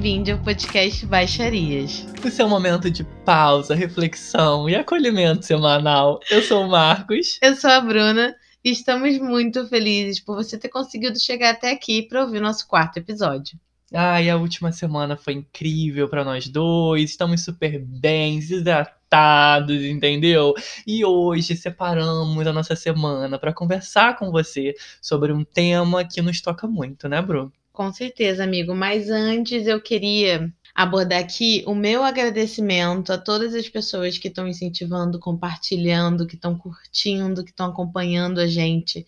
bem-vindo ao podcast Baixarias. O seu momento de pausa, reflexão e acolhimento semanal. Eu sou o Marcos. Eu sou a Bruna e estamos muito felizes por você ter conseguido chegar até aqui para ouvir nosso quarto episódio. Ai, a última semana foi incrível para nós dois. Estamos super bem, hidratados, entendeu? E hoje separamos a nossa semana para conversar com você sobre um tema que nos toca muito, né, Bru? Com certeza, amigo. Mas antes eu queria abordar aqui o meu agradecimento a todas as pessoas que estão incentivando, compartilhando, que estão curtindo, que estão acompanhando a gente.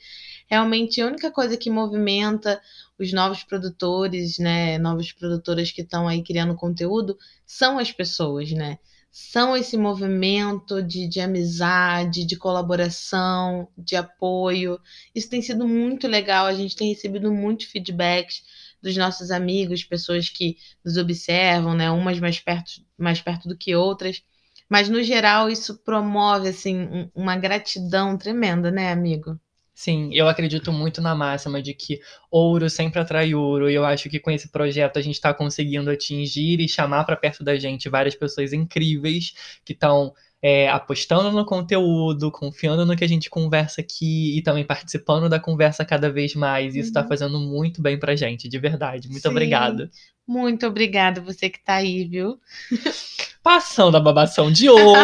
Realmente a única coisa que movimenta os novos produtores, né, novas produtoras que estão aí criando conteúdo, são as pessoas, né? São esse movimento de, de amizade, de colaboração, de apoio. Isso tem sido muito legal, a gente tem recebido muitos feedbacks dos nossos amigos, pessoas que nos observam, né? Umas mais perto, mais perto do que outras. Mas, no geral, isso promove, assim, uma gratidão tremenda, né, amigo? Sim, eu acredito muito na máxima de que ouro sempre atrai ouro, e eu acho que com esse projeto a gente está conseguindo atingir e chamar para perto da gente várias pessoas incríveis que estão é, apostando no conteúdo, confiando no que a gente conversa aqui e também participando da conversa cada vez mais. Isso está uhum. fazendo muito bem pra gente, de verdade. Muito Sim. obrigada. Muito obrigada, você que tá aí, viu? Passando a babação de ovo.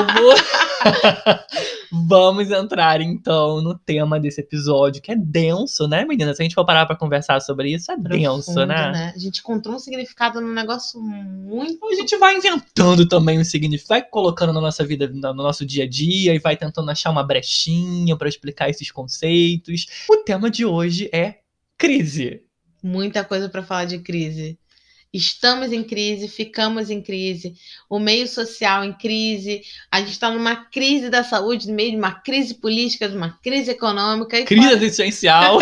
Vamos entrar então no tema desse episódio, que é denso, né, menina? Se a gente for parar pra conversar sobre isso, é Profundo, denso, né? né? A gente encontrou um significado num negócio muito. A gente vai inventando também um significado, vai colocando na nossa vida, no nosso dia a dia, e vai tentando achar uma brechinha para explicar esses conceitos. O tema de hoje é crise. Muita coisa para falar de crise. Estamos em crise, ficamos em crise, o meio social em crise, a gente está numa crise da saúde, no meio de uma crise política, de uma crise econômica. crise existencial.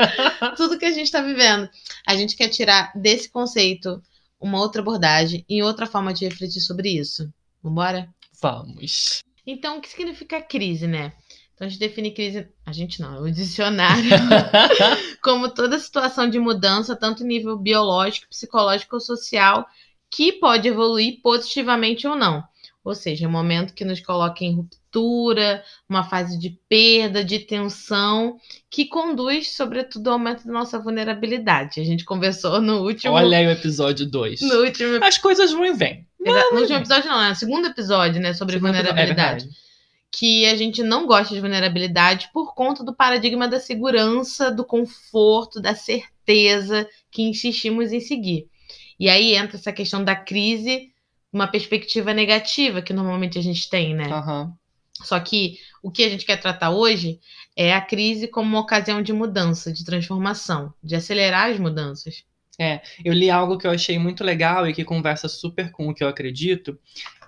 Tudo que a gente está vivendo. A gente quer tirar desse conceito uma outra abordagem e outra forma de refletir sobre isso. Vambora? Vamos. Então, o que significa crise, né? Então a gente define crise, a gente não, é o dicionário, como toda situação de mudança, tanto em nível biológico, psicológico ou social, que pode evoluir positivamente ou não. Ou seja, é um momento que nos coloca em ruptura, uma fase de perda, de tensão, que conduz, sobretudo, ao aumento da nossa vulnerabilidade. A gente conversou no último. Olha aí o episódio 2. No último. As coisas vão e vêm. No último episódio, não, é no segundo episódio, né? Sobre segundo é vulnerabilidade. É que a gente não gosta de vulnerabilidade por conta do paradigma da segurança, do conforto, da certeza que insistimos em seguir. E aí entra essa questão da crise, uma perspectiva negativa que normalmente a gente tem, né? Uhum. Só que o que a gente quer tratar hoje é a crise como uma ocasião de mudança, de transformação, de acelerar as mudanças. É, eu li algo que eu achei muito legal e que conversa super com o que eu acredito,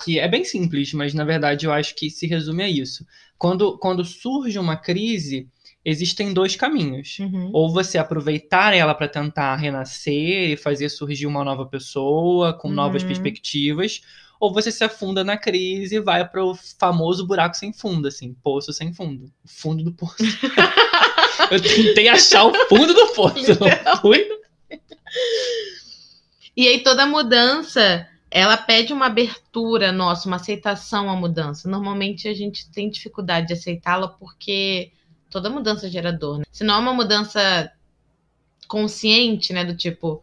que é bem simples, mas na verdade eu acho que se resume a isso. Quando, quando surge uma crise, existem dois caminhos. Uhum. Ou você aproveitar ela para tentar renascer e fazer surgir uma nova pessoa com uhum. novas perspectivas, ou você se afunda na crise e vai pro famoso buraco sem fundo, assim, poço sem fundo. O fundo do poço. eu tentei achar o fundo do poço, não fui e aí toda mudança, ela pede uma abertura nossa, uma aceitação à mudança. Normalmente a gente tem dificuldade de aceitá-la porque toda mudança gera dor. Né? Se não é uma mudança consciente, né, do tipo,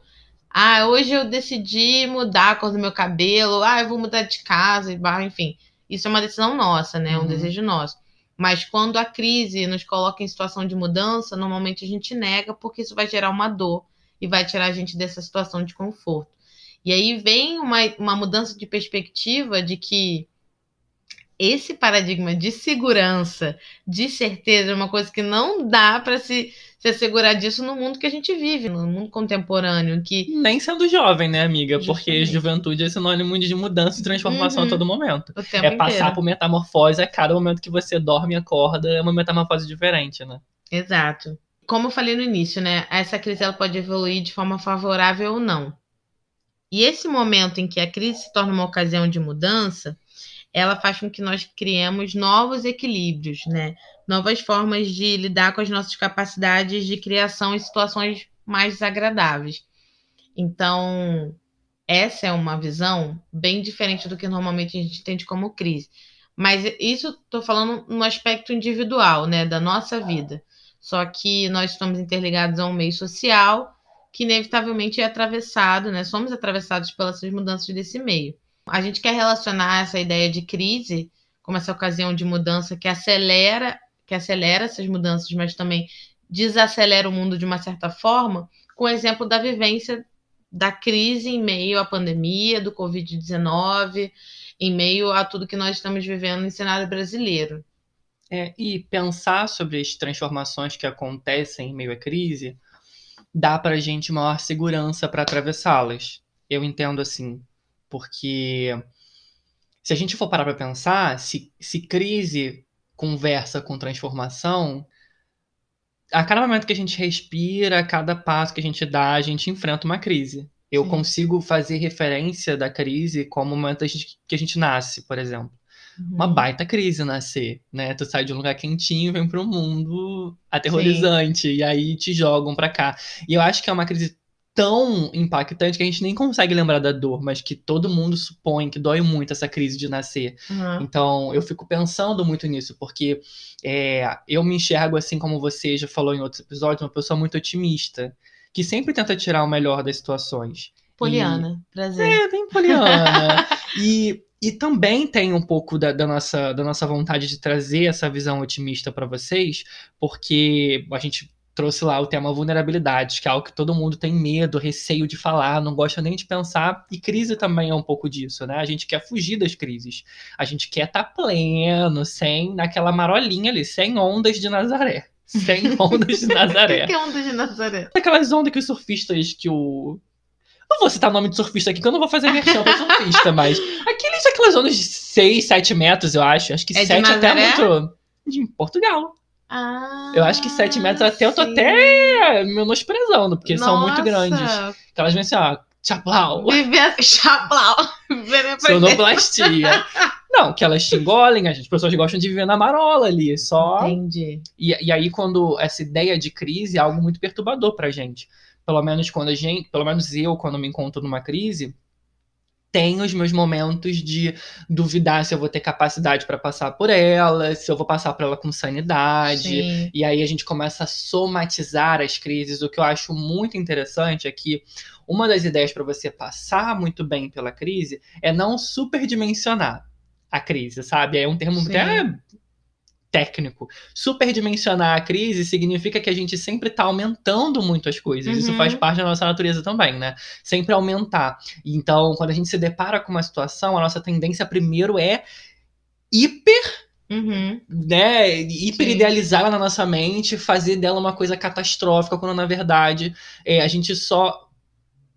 ah, hoje eu decidi mudar a cor do meu cabelo, ah, eu vou mudar de casa, enfim. Isso é uma decisão nossa, né? É um uhum. desejo nosso. Mas quando a crise nos coloca em situação de mudança, normalmente a gente nega porque isso vai gerar uma dor e vai tirar a gente dessa situação de conforto. E aí vem uma, uma mudança de perspectiva de que esse paradigma de segurança, de certeza, é uma coisa que não dá para se, se assegurar disso no mundo que a gente vive, no mundo contemporâneo. que Nem sendo jovem, né, amiga? Justamente. Porque juventude é sinônimo de mudança e transformação uhum. a todo momento. é passar inteiro. por metamorfose a cada momento que você dorme e acorda, é uma metamorfose diferente, né? Exato como eu falei no início, né? Essa crise ela pode evoluir de forma favorável ou não. E esse momento em que a crise se torna uma ocasião de mudança, ela faz com que nós criemos novos equilíbrios, né? Novas formas de lidar com as nossas capacidades de criação em situações mais desagradáveis. Então, essa é uma visão bem diferente do que normalmente a gente entende como crise. Mas isso estou falando no aspecto individual, né, da nossa vida. Só que nós estamos interligados a um meio social que inevitavelmente é atravessado, né? Somos atravessados pelas mudanças desse meio. A gente quer relacionar essa ideia de crise como essa ocasião de mudança que acelera, que acelera essas mudanças, mas também desacelera o mundo de uma certa forma, com o exemplo da vivência da crise em meio à pandemia do Covid-19, em meio a tudo que nós estamos vivendo no cenário brasileiro. É, e pensar sobre as transformações que acontecem em meio à crise dá para a gente maior segurança para atravessá-las. Eu entendo assim, porque se a gente for parar para pensar, se, se crise conversa com transformação, a cada momento que a gente respira, a cada passo que a gente dá, a gente enfrenta uma crise. Eu Sim. consigo fazer referência da crise como o momento que a gente nasce, por exemplo. Uhum. Uma baita crise nascer, né? Tu sai de um lugar quentinho, vem para um mundo aterrorizante, Sim. e aí te jogam para cá. E eu acho que é uma crise tão impactante que a gente nem consegue lembrar da dor, mas que todo mundo supõe que dói muito essa crise de nascer. Uhum. Então, eu fico pensando muito nisso, porque é, eu me enxergo, assim como você já falou em outros episódios, uma pessoa muito otimista, que sempre tenta tirar o melhor das situações. Poliana, e... prazer. É, bem poliana. e, e também tem um pouco da, da, nossa, da nossa vontade de trazer essa visão otimista para vocês, porque a gente trouxe lá o tema vulnerabilidade, que é algo que todo mundo tem medo, receio de falar, não gosta nem de pensar, e crise também é um pouco disso, né? A gente quer fugir das crises. A gente quer estar tá pleno, sem naquela marolinha ali, sem ondas de Nazaré. Sem ondas de Nazaré. o que é ondas de Nazaré? Aquelas ondas que os surfistas que o não vou citar o nome de surfista aqui, que eu não vou fazer versão pra surfista, mas. Aqueles, aquelas ondas de 6, 7 metros, eu acho. Acho que é 7 até muito. De Portugal. Ah, eu acho que 7 metros até sim. eu tô até menosprezando, porque Nossa. são muito grandes. Elas vêm assim, ó, chaplau. Chaplau. Sonoplastia. Não, que elas te engolem, as pessoas gostam de viver na marola ali, só. Entendi. E, e aí, quando essa ideia de crise é algo muito perturbador pra gente. Pelo menos quando a gente, pelo menos eu, quando me encontro numa crise, tenho os meus momentos de duvidar se eu vou ter capacidade para passar por ela, se eu vou passar por ela com sanidade. Sim. E aí a gente começa a somatizar as crises. O que eu acho muito interessante é que uma das ideias para você passar muito bem pela crise é não superdimensionar a crise, sabe? É um termo Sim. até técnico. Superdimensionar a crise significa que a gente sempre está aumentando muito as coisas. Uhum. Isso faz parte da nossa natureza também, né? Sempre aumentar. Então, quando a gente se depara com uma situação, a nossa tendência primeiro é hiper Uhum. Né, hiper idealizá-la na nossa mente, fazer dela uma coisa catastrófica, quando na verdade é, a gente só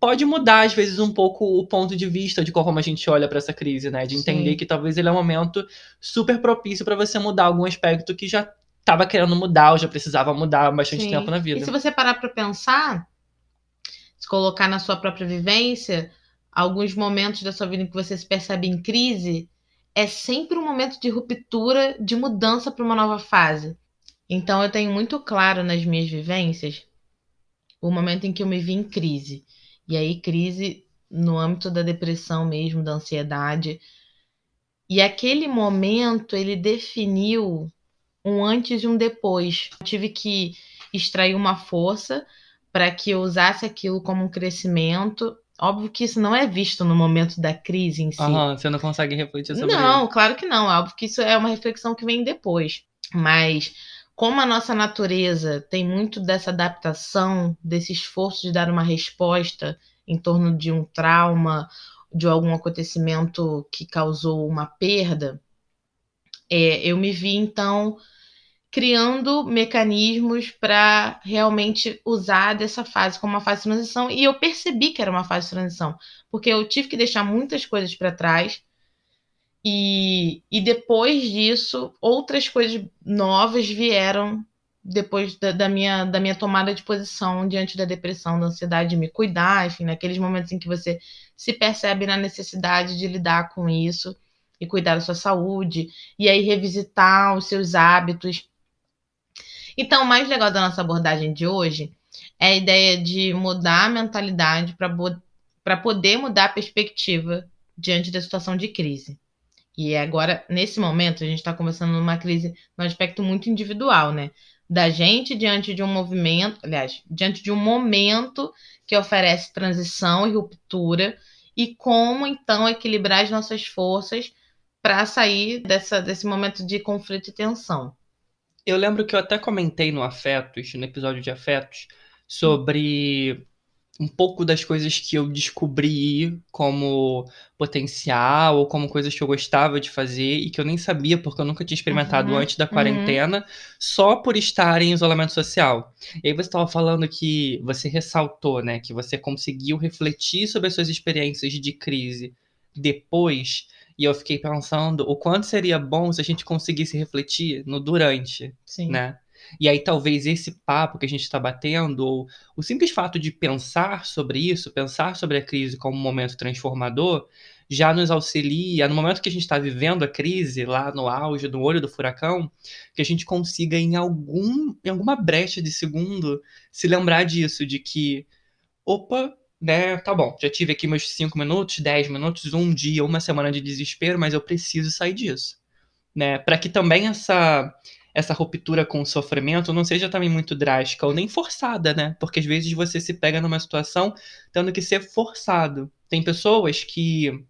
pode mudar, às vezes, um pouco o ponto de vista de como a gente olha para essa crise, né? De entender Sim. que talvez ele é um momento super propício para você mudar algum aspecto que já estava querendo mudar ou já precisava mudar há bastante Sim. tempo na vida. E se você parar para pensar, se colocar na sua própria vivência, alguns momentos da sua vida em que você se percebe em crise, é sempre um momento de ruptura, de mudança para uma nova fase. Então eu tenho muito claro nas minhas vivências o momento em que eu me vi em crise. E aí, crise no âmbito da depressão mesmo, da ansiedade. E aquele momento, ele definiu um antes e um depois. Eu tive que extrair uma força para que eu usasse aquilo como um crescimento. Óbvio que isso não é visto no momento da crise em si. Você não consegue refletir sobre não, isso. Não, claro que não. Óbvio que isso é uma reflexão que vem depois. Mas como a nossa natureza tem muito dessa adaptação, desse esforço de dar uma resposta em torno de um trauma, de algum acontecimento que causou uma perda, é, eu me vi então criando mecanismos para realmente usar dessa fase como uma fase de transição. E eu percebi que era uma fase de transição, porque eu tive que deixar muitas coisas para trás e, e depois disso, outras coisas novas vieram depois da, da, minha, da minha tomada de posição diante da depressão, da ansiedade, de me cuidar, enfim, naqueles momentos em que você se percebe na necessidade de lidar com isso e cuidar da sua saúde, e aí revisitar os seus hábitos. Então, o mais legal da nossa abordagem de hoje é a ideia de mudar a mentalidade para para poder mudar a perspectiva diante da situação de crise. E agora, nesse momento, a gente está conversando numa crise num aspecto muito individual, né? Da gente diante de um movimento, aliás, diante de um momento que oferece transição e ruptura, e como então equilibrar as nossas forças para sair dessa, desse momento de conflito e tensão. Eu lembro que eu até comentei no Afetos, no episódio de Afetos, sobre um pouco das coisas que eu descobri como potencial ou como coisas que eu gostava de fazer e que eu nem sabia porque eu nunca tinha experimentado uhum, antes da quarentena, uhum. só por estar em isolamento social. E aí você estava falando que você ressaltou, né, que você conseguiu refletir sobre as suas experiências de crise depois, e eu fiquei pensando o quanto seria bom se a gente conseguisse refletir no durante, Sim. né? E aí talvez esse papo que a gente está batendo, ou o simples fato de pensar sobre isso, pensar sobre a crise como um momento transformador, já nos auxilia, no momento que a gente está vivendo a crise, lá no auge, no olho do furacão, que a gente consiga em algum, em alguma brecha de segundo se lembrar disso, de que, opa, né, tá bom, já tive aqui meus 5 minutos, 10 minutos, um dia, uma semana de desespero, mas eu preciso sair disso. Né, para que também essa essa ruptura com o sofrimento não seja também muito drástica ou nem forçada, né? Porque às vezes você se pega numa situação tendo que ser forçado. Tem pessoas que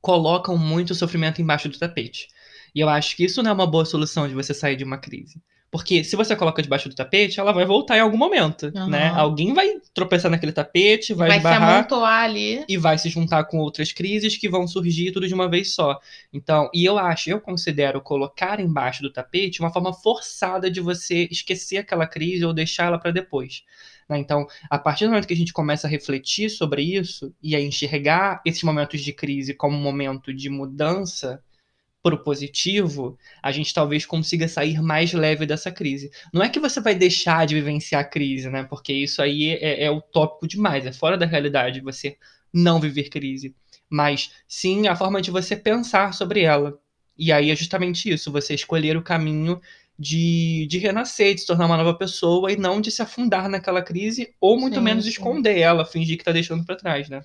colocam muito sofrimento embaixo do tapete. E eu acho que isso não é uma boa solução de você sair de uma crise. Porque se você coloca debaixo do tapete, ela vai voltar em algum momento, uhum. né? Alguém vai tropeçar naquele tapete, vai, vai esbarrar, se amontoar ali. E vai se juntar com outras crises que vão surgir tudo de uma vez só. Então, e eu acho, eu considero colocar embaixo do tapete uma forma forçada de você esquecer aquela crise ou deixá-la para depois. Né? Então, a partir do momento que a gente começa a refletir sobre isso e a enxergar esses momentos de crise como um momento de mudança, pro positivo, a gente talvez consiga sair mais leve dessa crise. Não é que você vai deixar de vivenciar a crise, né? Porque isso aí é, é utópico demais, é fora da realidade você não viver crise. Mas sim a forma de você pensar sobre ela. E aí é justamente isso, você escolher o caminho de, de renascer, de se tornar uma nova pessoa e não de se afundar naquela crise, ou muito sim, menos sim. esconder ela, fingir que tá deixando para trás, né?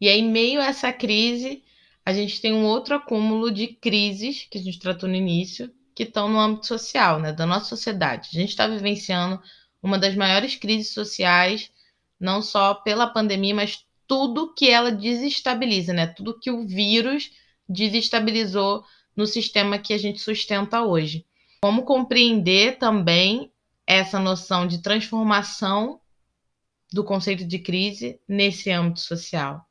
E aí, meio a essa crise, a gente tem um outro acúmulo de crises que a gente tratou no início, que estão no âmbito social, né, da nossa sociedade. A gente está vivenciando uma das maiores crises sociais, não só pela pandemia, mas tudo que ela desestabiliza, né? Tudo que o vírus desestabilizou no sistema que a gente sustenta hoje. Como compreender também essa noção de transformação do conceito de crise nesse âmbito social?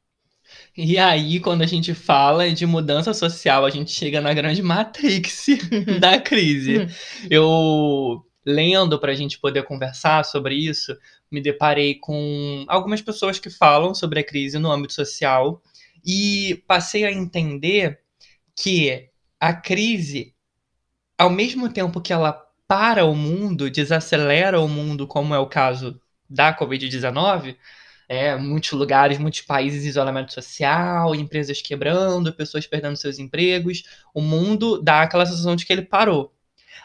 E aí, quando a gente fala de mudança social, a gente chega na grande matrix da crise. Eu, lendo para a gente poder conversar sobre isso, me deparei com algumas pessoas que falam sobre a crise no âmbito social e passei a entender que a crise, ao mesmo tempo que ela para o mundo, desacelera o mundo, como é o caso da Covid-19, é, muitos lugares, muitos países isolamento social, empresas quebrando, pessoas perdendo seus empregos. O mundo dá aquela sensação de que ele parou.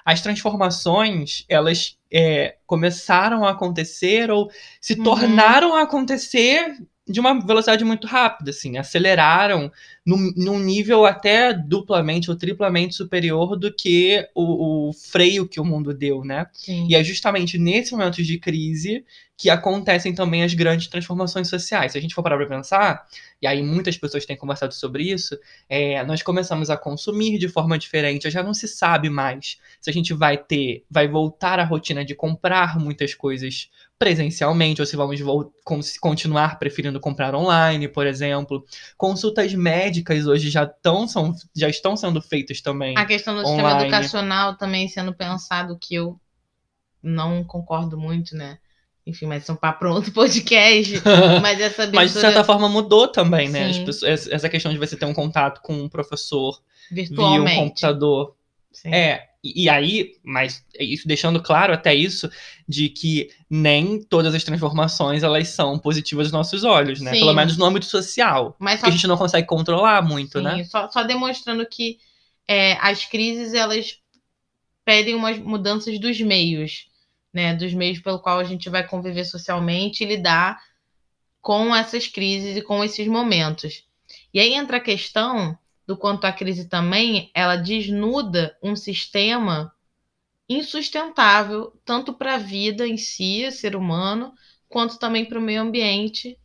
As transformações, elas é, começaram a acontecer ou se uhum. tornaram a acontecer de uma velocidade muito rápida, assim, aceleraram num, num nível até duplamente ou triplamente superior do que o, o freio que o mundo deu, né? Sim. E é justamente nesses momentos de crise que acontecem também as grandes transformações sociais. Se a gente for parar para pensar, e aí muitas pessoas têm conversado sobre isso, é, nós começamos a consumir de forma diferente, já não se sabe mais se a gente vai ter, vai voltar à rotina de comprar muitas coisas presencialmente, ou se vamos continuar preferindo comprar online, por exemplo. Consultas médicas hoje já, tão, são, já estão sendo feitas também. A questão do online. sistema educacional também sendo pensado, que eu não concordo muito, né? Enfim, mas são para outro podcast. mas essa abertura... Mas de certa forma mudou também, né? Pessoas, essa questão de você ter um contato com um professor via um computador. Sim. É, e, e, aí, mas isso deixando claro até isso, de que nem todas as transformações elas são positivas aos nossos olhos, né? Sim. Pelo menos no âmbito social. Mas só... que a gente não consegue controlar muito, Sim, né? Só, só demonstrando que é, as crises elas pedem umas mudanças dos meios né, dos meios pelo qual a gente vai conviver socialmente e lidar com essas crises e com esses momentos. E aí entra a questão do quanto a crise também ela desnuda um sistema insustentável tanto para a vida em si, ser humano, quanto também para o meio ambiente.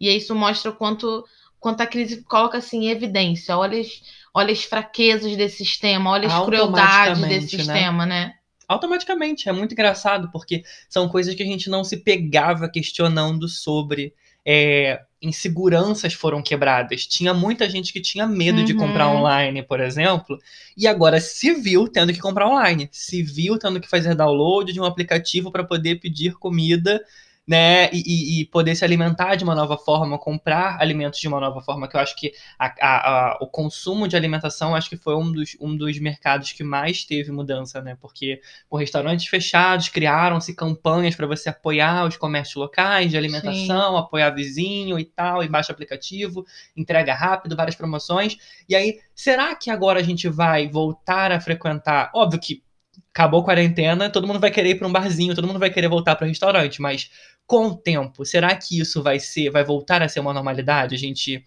E isso mostra o quanto quanto a crise coloca assim em evidência. Olha as, olha as fraquezas desse sistema, olha as crueldades desse né? sistema, né? Automaticamente, é muito engraçado, porque são coisas que a gente não se pegava questionando sobre. É, inseguranças foram quebradas. Tinha muita gente que tinha medo uhum. de comprar uhum. online, por exemplo, e agora se viu tendo que comprar online. Se viu tendo que fazer download de um aplicativo para poder pedir comida né, e, e, poder se alimentar de uma nova forma, comprar alimentos de uma nova forma, que eu acho que a, a, a, o consumo de alimentação acho que foi um dos, um dos mercados que mais teve mudança, né, porque com restaurantes fechados, criaram-se campanhas para você apoiar os comércios locais de alimentação, Sim. apoiar vizinho e tal, e baixa aplicativo, entrega rápido, várias promoções, e aí, será que agora a gente vai voltar a frequentar, óbvio que acabou a quarentena, todo mundo vai querer ir para um barzinho, todo mundo vai querer voltar para o restaurante, mas com o tempo, será que isso vai ser, vai voltar a ser uma normalidade? A gente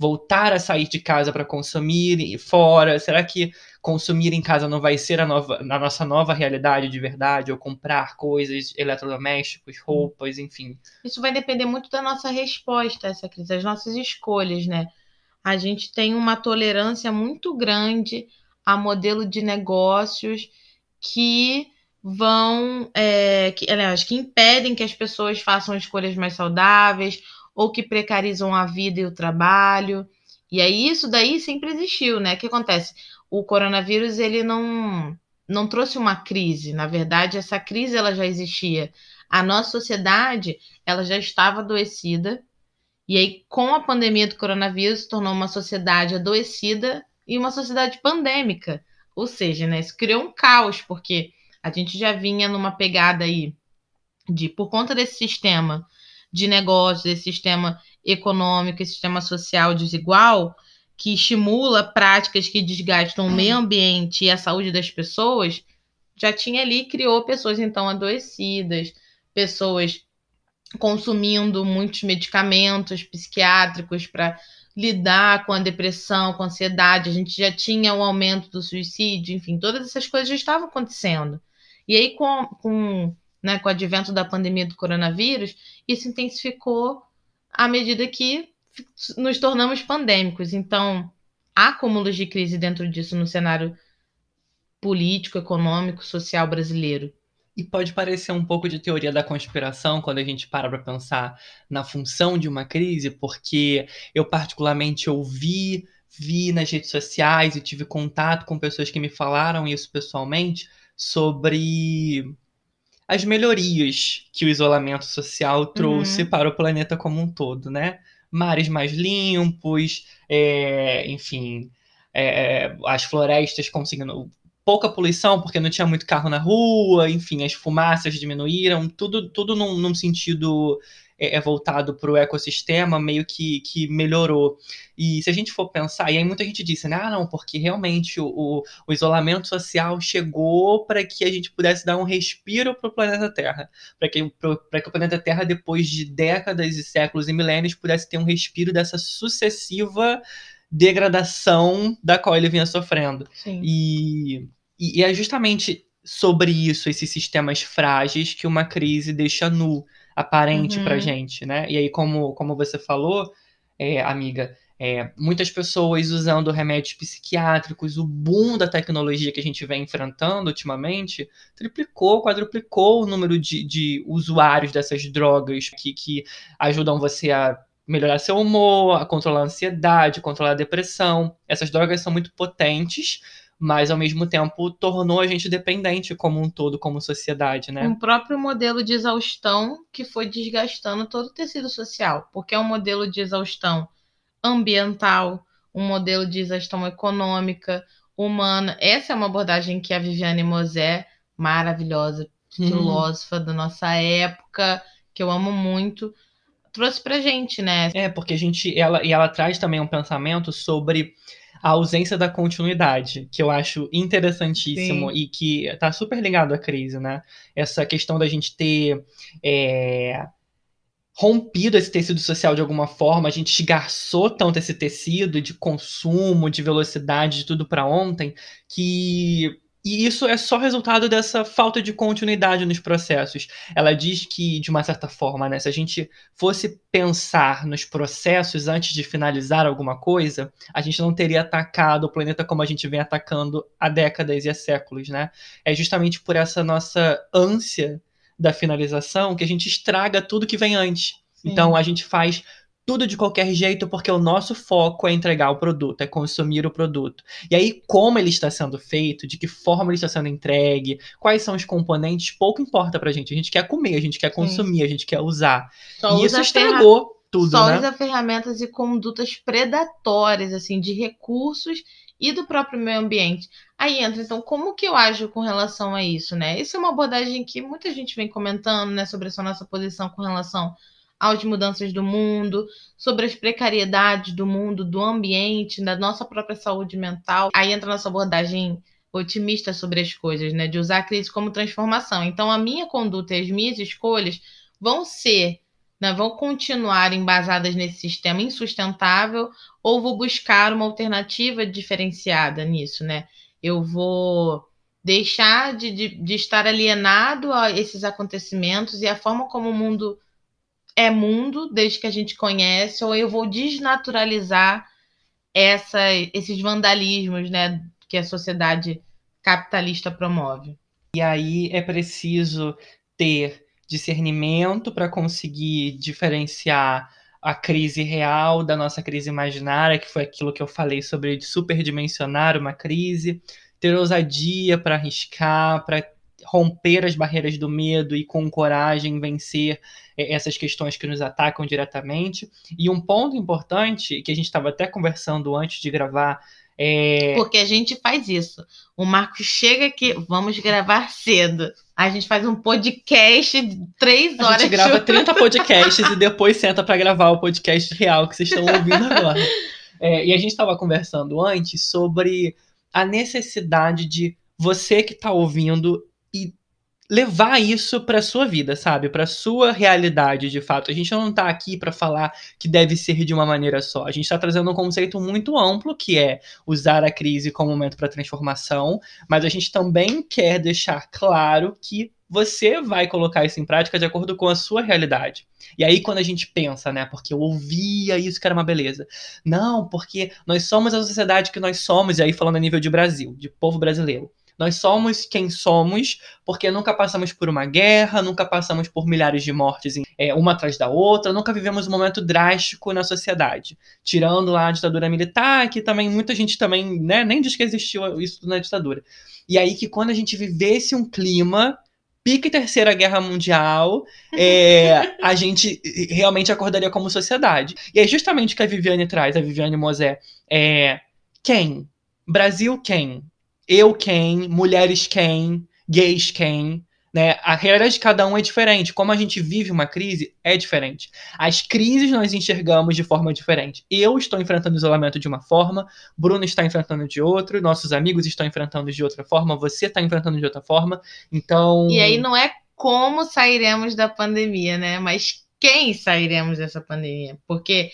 voltar a sair de casa para consumir fora? Será que consumir em casa não vai ser a, nova, a nossa nova realidade de verdade? Ou comprar coisas, eletrodomésticos, roupas, enfim? Isso vai depender muito da nossa resposta a essa crise, das nossas escolhas, né? A gente tem uma tolerância muito grande a modelo de negócios que vão, é, que, aliás, que impedem que as pessoas façam escolhas mais saudáveis ou que precarizam a vida e o trabalho. E aí isso daí sempre existiu, né? O que acontece? O coronavírus ele não não trouxe uma crise, na verdade essa crise ela já existia. A nossa sociedade ela já estava adoecida e aí com a pandemia do coronavírus tornou uma sociedade adoecida e uma sociedade pandêmica. Ou seja, né, isso criou um caos porque a gente já vinha numa pegada aí de, por conta desse sistema de negócios, desse sistema econômico, esse sistema social desigual, que estimula práticas que desgastam o meio ambiente e a saúde das pessoas, já tinha ali criou pessoas então adoecidas, pessoas consumindo muitos medicamentos psiquiátricos para lidar com a depressão, com a ansiedade. A gente já tinha o aumento do suicídio, enfim, todas essas coisas já estavam acontecendo. E aí, com, com, né, com o advento da pandemia do coronavírus, isso intensificou à medida que nos tornamos pandêmicos. Então, há acúmulos de crise dentro disso no cenário político, econômico, social brasileiro. E pode parecer um pouco de teoria da conspiração quando a gente para para pensar na função de uma crise, porque eu particularmente ouvi, vi nas redes sociais e tive contato com pessoas que me falaram isso pessoalmente, sobre as melhorias que o isolamento social trouxe uhum. para o planeta como um todo, né? Mares mais limpos, é, enfim, é, as florestas conseguindo pouca poluição porque não tinha muito carro na rua, enfim, as fumaças diminuíram, tudo, tudo num, num sentido é, é voltado para o ecossistema, meio que, que melhorou. E se a gente for pensar, e aí muita gente disse, né, ah, não, porque realmente o, o isolamento social chegou para que a gente pudesse dar um respiro para o planeta Terra, para que, que o planeta Terra, depois de décadas e séculos e milênios, pudesse ter um respiro dessa sucessiva degradação da qual ele vinha sofrendo. E, e, e é justamente sobre isso, esses sistemas frágeis, que uma crise deixa nu aparente uhum. pra gente, né? E aí, como, como você falou, é, amiga, é, muitas pessoas usando remédios psiquiátricos, o boom da tecnologia que a gente vem enfrentando ultimamente triplicou, quadruplicou o número de, de usuários dessas drogas que, que ajudam você a melhorar seu humor, a controlar a ansiedade, controlar a depressão. Essas drogas são muito potentes, mas ao mesmo tempo tornou a gente dependente como um todo, como sociedade, né? Um próprio modelo de exaustão que foi desgastando todo o tecido social, porque é um modelo de exaustão ambiental, um modelo de exaustão econômica, humana. Essa é uma abordagem que a Viviane Mosé, maravilhosa uhum. filósofa da nossa época, que eu amo muito, trouxe pra gente, né? É, porque a gente, ela, e ela traz também um pensamento sobre a ausência da continuidade, que eu acho interessantíssimo Sim. e que está super ligado à crise, né? Essa questão da gente ter é, rompido esse tecido social de alguma forma, a gente esgarçou tanto esse tecido de consumo, de velocidade, de tudo para ontem, que e isso é só resultado dessa falta de continuidade nos processos. Ela diz que, de uma certa forma, né, se a gente fosse pensar nos processos antes de finalizar alguma coisa, a gente não teria atacado o planeta como a gente vem atacando há décadas e há séculos. Né? É justamente por essa nossa ânsia da finalização que a gente estraga tudo que vem antes. Sim. Então a gente faz tudo de qualquer jeito porque o nosso foco é entregar o produto, é consumir o produto. E aí, como ele está sendo feito, de que forma ele está sendo entregue, quais são os componentes, pouco importa pra gente. A gente quer comer, a gente quer consumir, Sim. a gente quer usar. Só e isso estragou tudo, Só né? usa ferramentas e condutas predatórias, assim, de recursos e do próprio meio ambiente. Aí entra, então, como que eu ajo com relação a isso, né? Isso é uma abordagem que muita gente vem comentando, né, sobre essa nossa posição com relação às mudanças do mundo, sobre as precariedades do mundo, do ambiente, da nossa própria saúde mental. Aí entra a nossa abordagem otimista sobre as coisas, né? De usar a crise como transformação. Então, a minha conduta e as minhas escolhas vão ser, né, vão continuar embasadas nesse sistema insustentável ou vou buscar uma alternativa diferenciada nisso, né? Eu vou deixar de, de, de estar alienado a esses acontecimentos e a forma como o mundo é mundo desde que a gente conhece, ou eu vou desnaturalizar essa, esses vandalismos né, que a sociedade capitalista promove. E aí é preciso ter discernimento para conseguir diferenciar a crise real da nossa crise imaginária, que foi aquilo que eu falei sobre superdimensionar uma crise, ter ousadia para arriscar, para romper as barreiras do medo e com coragem vencer é, essas questões que nos atacam diretamente. E um ponto importante que a gente estava até conversando antes de gravar é... Porque a gente faz isso. O Marcos chega aqui, vamos gravar cedo. A gente faz um podcast de três horas. A gente grava 30 podcasts e depois senta para gravar o podcast real que vocês estão ouvindo agora. É, e a gente estava conversando antes sobre a necessidade de você que está ouvindo levar isso para sua vida, sabe? Para sua realidade, de fato. A gente não tá aqui para falar que deve ser de uma maneira só. A gente está trazendo um conceito muito amplo que é usar a crise como momento para transformação, mas a gente também quer deixar claro que você vai colocar isso em prática de acordo com a sua realidade. E aí, quando a gente pensa, né, porque eu ouvia isso que era uma beleza. Não, porque nós somos a sociedade que nós somos, e aí falando a nível de Brasil, de povo brasileiro. Nós somos quem somos porque nunca passamos por uma guerra, nunca passamos por milhares de mortes é, uma atrás da outra, nunca vivemos um momento drástico na sociedade. Tirando lá a ditadura militar, que também muita gente também né, nem diz que existiu isso na ditadura. E aí que quando a gente vivesse um clima pique Terceira Guerra Mundial, é, a gente realmente acordaria como sociedade. E é justamente o que a Viviane traz, a Viviane Mosé. É, quem? Brasil quem? Eu quem, mulheres quem, gays quem, né? A realidade de cada um é diferente. Como a gente vive uma crise é diferente. As crises nós enxergamos de forma diferente. Eu estou enfrentando isolamento de uma forma, Bruno está enfrentando de outra, nossos amigos estão enfrentando de outra forma, você está enfrentando de outra forma. Então. E aí não é como sairemos da pandemia, né? Mas quem sairemos dessa pandemia? Porque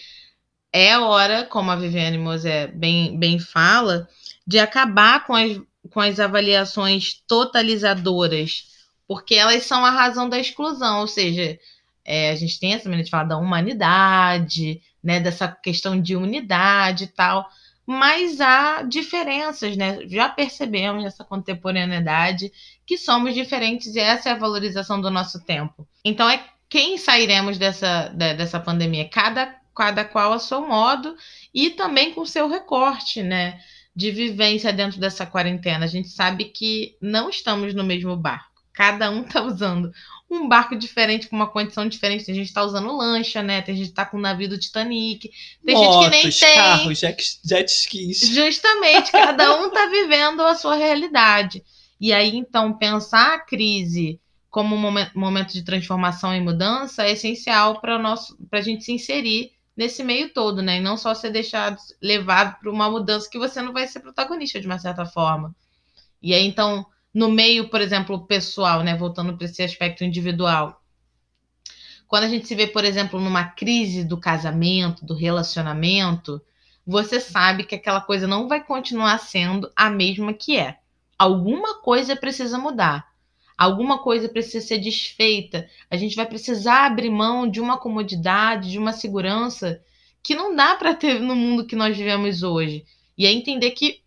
é hora, como a Viviane Mosé bem, bem fala, de acabar com as, com as avaliações totalizadoras, porque elas são a razão da exclusão, ou seja, é, a gente tem essa maneira de falar da humanidade, né, dessa questão de unidade e tal, mas há diferenças, né? Já percebemos nessa contemporaneidade que somos diferentes e essa é a valorização do nosso tempo. Então é quem sairemos dessa, dessa pandemia? Cada, cada qual a seu modo e também com seu recorte, né? De vivência dentro dessa quarentena. A gente sabe que não estamos no mesmo barco. Cada um está usando um barco diferente, com uma condição diferente. Tem gente que tá usando lancha, né? Tem gente que tá com o navio do Titanic. Tem Motos, gente que nem tem. carros, jet, jet skis. Justamente, cada um tá vivendo a sua realidade. E aí, então, pensar a crise como um momento de transformação e mudança é essencial para a gente se inserir nesse meio todo, né? E não só ser deixado levado para uma mudança que você não vai ser protagonista de uma certa forma. E aí, então, no meio, por exemplo, pessoal, né? Voltando para esse aspecto individual. Quando a gente se vê, por exemplo, numa crise do casamento, do relacionamento, você sabe que aquela coisa não vai continuar sendo a mesma que é. Alguma coisa precisa mudar. Alguma coisa precisa ser desfeita. A gente vai precisar abrir mão de uma comodidade, de uma segurança que não dá para ter no mundo que nós vivemos hoje. E é entender que,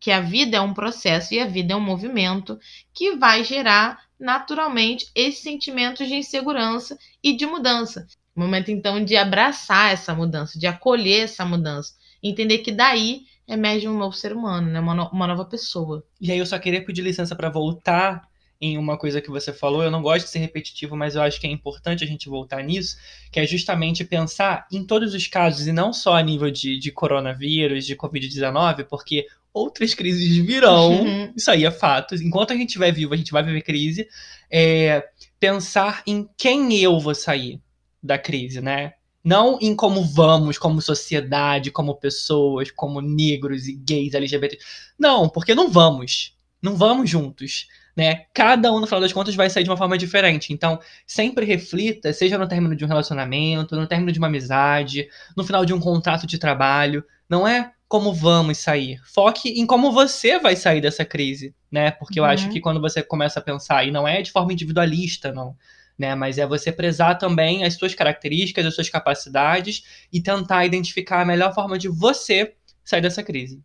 que a vida é um processo e a vida é um movimento que vai gerar naturalmente esses sentimentos de insegurança e de mudança. Momento então de abraçar essa mudança, de acolher essa mudança entender que daí emerge um novo ser humano, né? uma, no uma nova pessoa. E aí eu só queria pedir licença para voltar em uma coisa que você falou. Eu não gosto de ser repetitivo, mas eu acho que é importante a gente voltar nisso, que é justamente pensar em todos os casos, e não só a nível de, de coronavírus, de Covid-19, porque outras crises virão, uhum. isso aí é fato. Enquanto a gente estiver vivo, a gente vai viver crise. É, pensar em quem eu vou sair da crise, né? Não em como vamos, como sociedade, como pessoas, como negros e gays, LGBT. Não, porque não vamos. Não vamos juntos. Né? Cada um, no final das contas, vai sair de uma forma diferente. Então, sempre reflita, seja no término de um relacionamento, no término de uma amizade, no final de um contrato de trabalho. Não é como vamos sair. Foque em como você vai sair dessa crise, né? Porque eu acho uhum. que quando você começa a pensar, e não é de forma individualista, não né? Mas é você prezar também as suas características, as suas capacidades e tentar identificar a melhor forma de você sair dessa crise.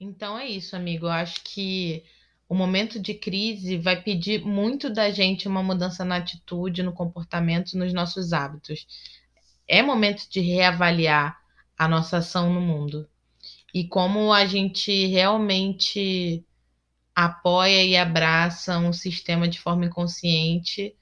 Então é isso, amigo. Eu acho que o momento de crise vai pedir muito da gente uma mudança na atitude, no comportamento, nos nossos hábitos. É momento de reavaliar a nossa ação no mundo e como a gente realmente apoia e abraça um sistema de forma inconsciente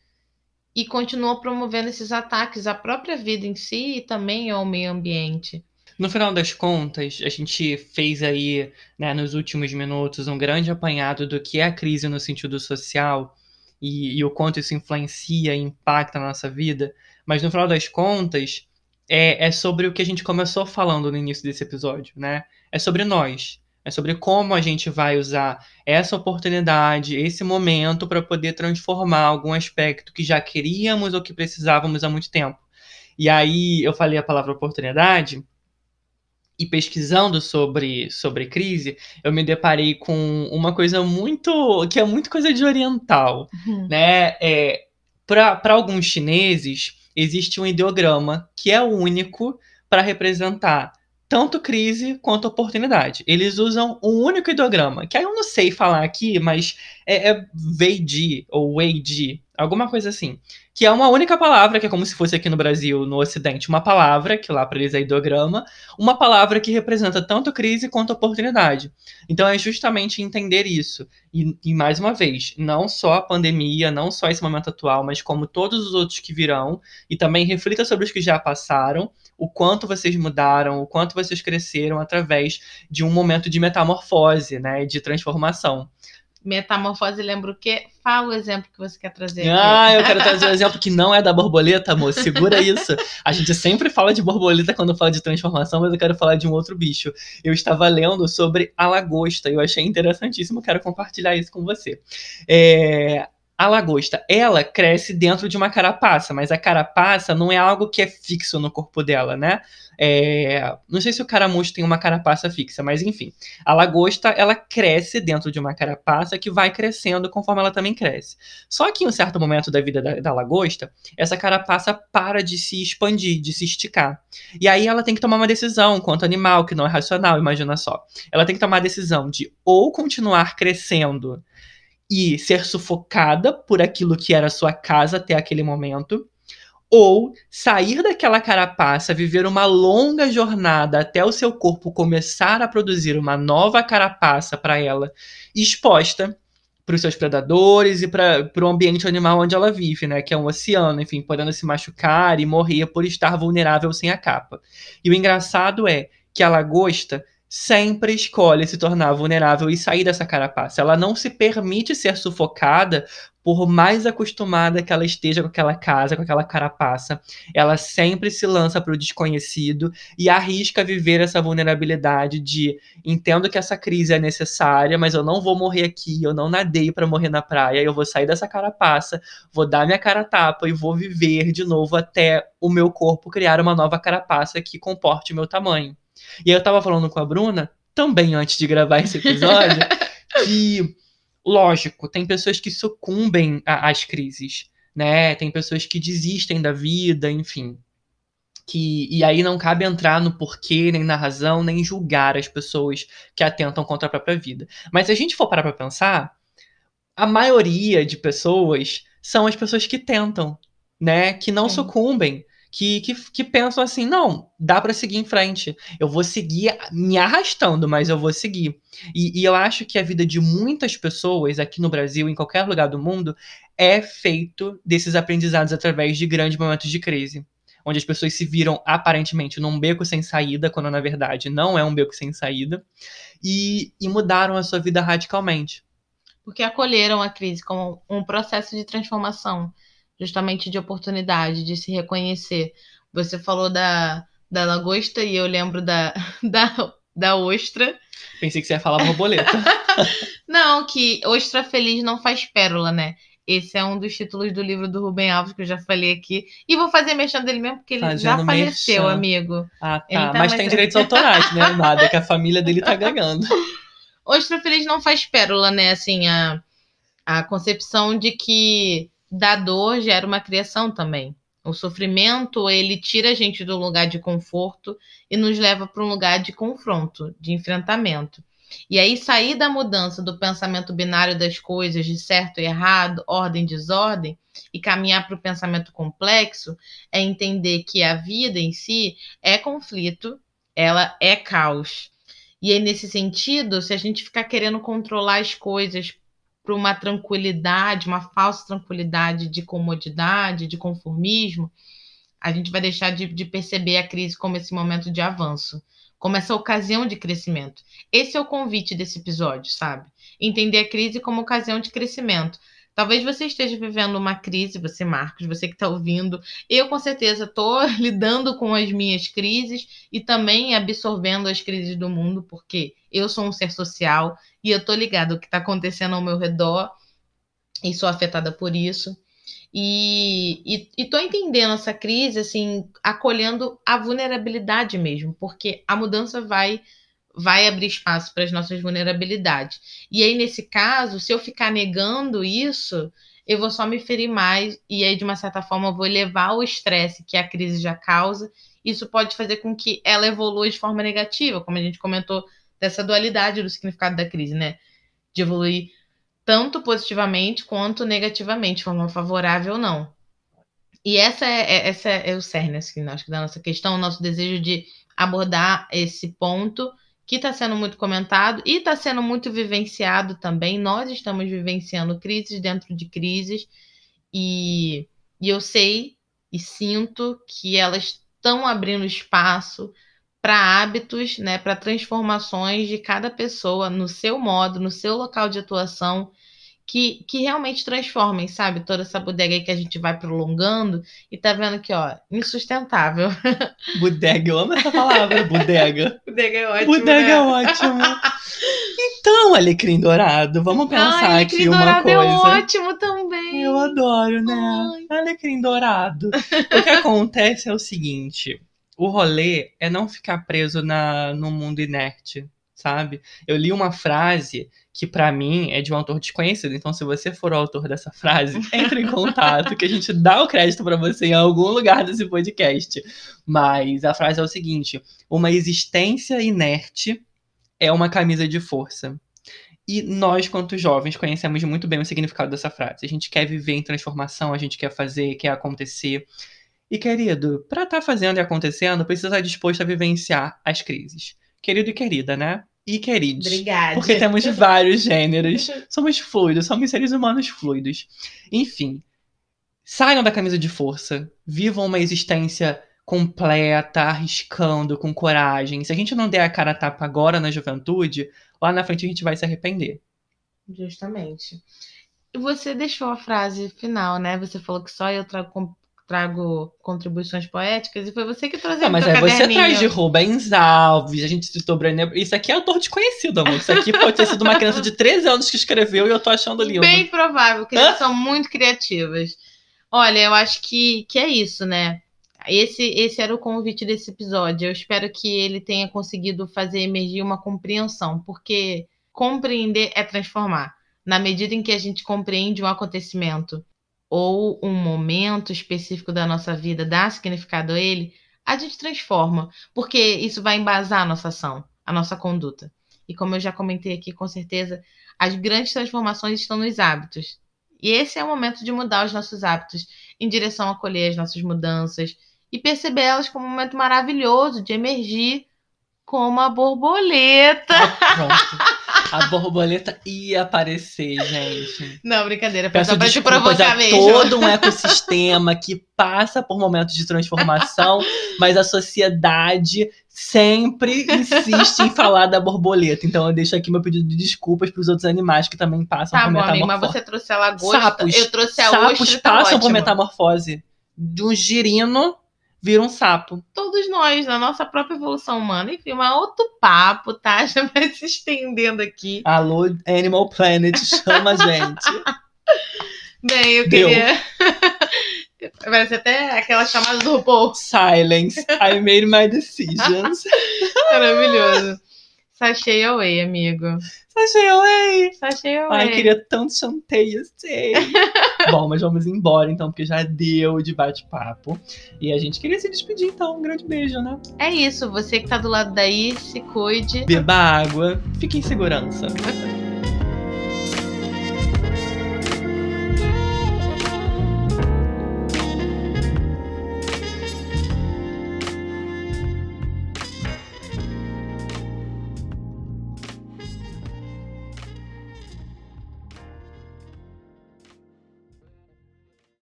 e continua promovendo esses ataques à própria vida em si e também ao meio ambiente. No final das contas, a gente fez aí, né, nos últimos minutos, um grande apanhado do que é a crise no sentido social e, e o quanto isso influencia e impacta na nossa vida. Mas no final das contas, é, é sobre o que a gente começou falando no início desse episódio, né? É sobre nós. É sobre como a gente vai usar essa oportunidade, esse momento, para poder transformar algum aspecto que já queríamos ou que precisávamos há muito tempo. E aí eu falei a palavra oportunidade, e pesquisando sobre, sobre crise, eu me deparei com uma coisa muito. que é muito coisa de oriental. Uhum. Né? É, para alguns chineses, existe um ideograma que é o único para representar tanto crise quanto oportunidade. Eles usam um único ideograma, que aí eu não sei falar aqui, mas é, é ou Weidi, alguma coisa assim. Que é uma única palavra, que é como se fosse aqui no Brasil, no Ocidente, uma palavra, que lá para eles é ideograma, uma palavra que representa tanto crise quanto oportunidade. Então é justamente entender isso. E, e mais uma vez, não só a pandemia, não só esse momento atual, mas como todos os outros que virão, e também reflita sobre os que já passaram o quanto vocês mudaram, o quanto vocês cresceram através de um momento de metamorfose, né, de transformação. Metamorfose lembra o quê? Fala o exemplo que você quer trazer. Ah, aqui. eu quero trazer um exemplo que não é da borboleta, amor. Segura isso. A gente sempre fala de borboleta quando fala de transformação, mas eu quero falar de um outro bicho. Eu estava lendo sobre a lagosta e eu achei interessantíssimo, quero compartilhar isso com você. É, a lagosta, ela cresce dentro de uma carapaça, mas a carapaça não é algo que é fixo no corpo dela, né? É... Não sei se o caramujo tem uma carapaça fixa, mas enfim. A lagosta, ela cresce dentro de uma carapaça que vai crescendo conforme ela também cresce. Só que em um certo momento da vida da, da lagosta, essa carapaça para de se expandir, de se esticar. E aí ela tem que tomar uma decisão quanto animal, que não é racional, imagina só. Ela tem que tomar a decisão de ou continuar crescendo e ser sufocada por aquilo que era sua casa até aquele momento, ou sair daquela carapaça, viver uma longa jornada até o seu corpo começar a produzir uma nova carapaça para ela, exposta para os seus predadores e para o ambiente animal onde ela vive, né, que é um oceano, enfim, podendo se machucar e morrer por estar vulnerável sem a capa. E o engraçado é que a lagosta sempre escolhe se tornar vulnerável e sair dessa carapaça. Ela não se permite ser sufocada por mais acostumada que ela esteja com aquela casa, com aquela carapaça. Ela sempre se lança para o desconhecido e arrisca viver essa vulnerabilidade de entendo que essa crise é necessária, mas eu não vou morrer aqui, eu não nadei para morrer na praia, eu vou sair dessa carapaça, vou dar minha cara tapa e vou viver de novo até o meu corpo criar uma nova carapaça que comporte o meu tamanho. E aí eu tava falando com a Bruna, também antes de gravar esse episódio, que, lógico, tem pessoas que sucumbem às crises, né? Tem pessoas que desistem da vida, enfim. Que, e aí não cabe entrar no porquê, nem na razão, nem julgar as pessoas que atentam contra a própria vida. Mas se a gente for parar pra pensar, a maioria de pessoas são as pessoas que tentam, né? Que não Sim. sucumbem que, que, que pensam assim: não, dá para seguir em frente. Eu vou seguir me arrastando, mas eu vou seguir. E, e, eu acho que a vida de muitas pessoas aqui no Brasil, em qualquer lugar do mundo, é feito desses aprendizados através de grandes momentos de crise. Onde as pessoas se viram aparentemente num beco sem saída, quando na verdade não é um beco sem saída, e, e mudaram a sua vida radicalmente. Porque acolheram a crise como um processo de transformação justamente de oportunidade, de se reconhecer. Você falou da, da lagosta e eu lembro da, da, da ostra. Pensei que você ia falar borboleta. não, que ostra feliz não faz pérola, né? Esse é um dos títulos do livro do Rubem Alves que eu já falei aqui. E vou fazer mexendo dele mesmo, porque ele Fazendo já faleceu, merchan. amigo. Ah, tá. tá Mas tem direitos autorais, né, Amada? Que a família dele tá ganhando. Ostra feliz não faz pérola, né? Assim, a, a concepção de que da dor gera uma criação também. O sofrimento, ele tira a gente do lugar de conforto e nos leva para um lugar de confronto, de enfrentamento. E aí sair da mudança do pensamento binário das coisas, de certo e errado, ordem e desordem, e caminhar para o pensamento complexo, é entender que a vida em si é conflito, ela é caos. E aí, nesse sentido, se a gente ficar querendo controlar as coisas para uma tranquilidade, uma falsa tranquilidade de comodidade, de conformismo, a gente vai deixar de, de, perceber a crise como esse momento de avanço, como essa ocasião de crescimento. Esse é o convite desse episódio, sabe? Entender a crise como ocasião de crescimento. Talvez você esteja vivendo uma crise, você, Marcos, você que está ouvindo. Eu, com certeza, estou lidando com as minhas crises e também absorvendo as crises do mundo, porque eu sou um ser social e eu estou ligado ao que está acontecendo ao meu redor e sou afetada por isso. E estou entendendo essa crise, assim, acolhendo a vulnerabilidade mesmo, porque a mudança vai vai abrir espaço para as nossas vulnerabilidades. E aí, nesse caso, se eu ficar negando isso, eu vou só me ferir mais, e aí, de uma certa forma, eu vou elevar o estresse que a crise já causa. Isso pode fazer com que ela evolua de forma negativa, como a gente comentou dessa dualidade do significado da crise, né? De evoluir tanto positivamente quanto negativamente, de forma favorável ou não. E essa é, é, essa é o cerne, assim, acho que da nossa questão, o nosso desejo de abordar esse ponto que está sendo muito comentado e está sendo muito vivenciado também. Nós estamos vivenciando crises dentro de crises e, e eu sei e sinto que elas estão abrindo espaço para hábitos, né, para transformações de cada pessoa no seu modo, no seu local de atuação que, que realmente transformem, sabe? Toda essa bodega aí que a gente vai prolongando e tá vendo que, ó, insustentável. Bodega, eu amo essa palavra, bodega. bodega é ótimo. Bodega né? é ótimo. Então, alecrim dourado, vamos pensar Ai, aqui uma coisa. é ótimo também. Eu adoro, né? Ai. Alecrim dourado. o que acontece é o seguinte: o rolê é não ficar preso na, no mundo inerte, sabe? Eu li uma frase que para mim é de um autor desconhecido. Então, se você for o autor dessa frase, entre em contato que a gente dá o crédito para você em algum lugar desse podcast. Mas a frase é o seguinte: uma existência inerte é uma camisa de força. E nós, quanto jovens, conhecemos muito bem o significado dessa frase. A gente quer viver em transformação, a gente quer fazer, quer acontecer. E, querido, para estar tá fazendo e acontecendo, precisa estar disposto a vivenciar as crises. Querido e querida, né? e queridos. Obrigada. Porque temos vários gêneros. Somos fluidos, somos seres humanos fluidos. Enfim, saiam da camisa de força, vivam uma existência completa, arriscando, com coragem. Se a gente não der a cara a tapa agora na juventude, lá na frente a gente vai se arrepender. Justamente. Você deixou a frase final, né? Você falou que só eu trago, trago contribuições poéticas e foi você que trouxe Não, mas no é, você traz de Rubens Alves, a gente citou Brené. Isso aqui é autor desconhecido, amor. Isso aqui pode ter sido uma criança de 13 anos que escreveu e eu tô achando lindo. Bem provável, que eles são muito criativas. Olha, eu acho que, que é isso, né? Esse, esse era o convite desse episódio. Eu espero que ele tenha conseguido fazer emergir uma compreensão, porque compreender é transformar. Na medida em que a gente compreende um acontecimento ou um momento específico da nossa vida, dá significado a ele, a gente transforma, porque isso vai embasar a nossa ação, a nossa conduta. E como eu já comentei aqui, com certeza, as grandes transformações estão nos hábitos. E esse é o momento de mudar os nossos hábitos em direção a colher as nossas mudanças e perceber elas como um momento maravilhoso de emergir como a borboleta. Ah, pronto. A borboleta ia aparecer, gente. Não, brincadeira, foi Peço só pra te provocar a mesmo. todo um ecossistema que passa por momentos de transformação, mas a sociedade sempre insiste em falar da borboleta. Então eu deixo aqui meu pedido de desculpas para os outros animais que também passam Tá por bom, amigo, metamorfose. mas você trouxe a lagosta, Sapos. eu trouxe a Sapos ostra, tá passam por ótimo. metamorfose. De um girino vira um sapo. Todos nós, na nossa própria evolução humana. Enfim, um outro papo, tá? Já vai se estendendo aqui. Alô, Animal Planet, chama a gente. Bem, eu Deu. queria... Parece até aquela chamada do RuPaul. Silence. I made my decisions. Maravilhoso. Sachei away, amigo. Achei away. Sachei away. Ai, queria tanto chanteio, sei. Bom, mas vamos embora então, porque já deu de bate-papo. E a gente queria se despedir então. Um grande beijo, né? É isso, você que tá do lado daí, se cuide. Beba água, fique em segurança.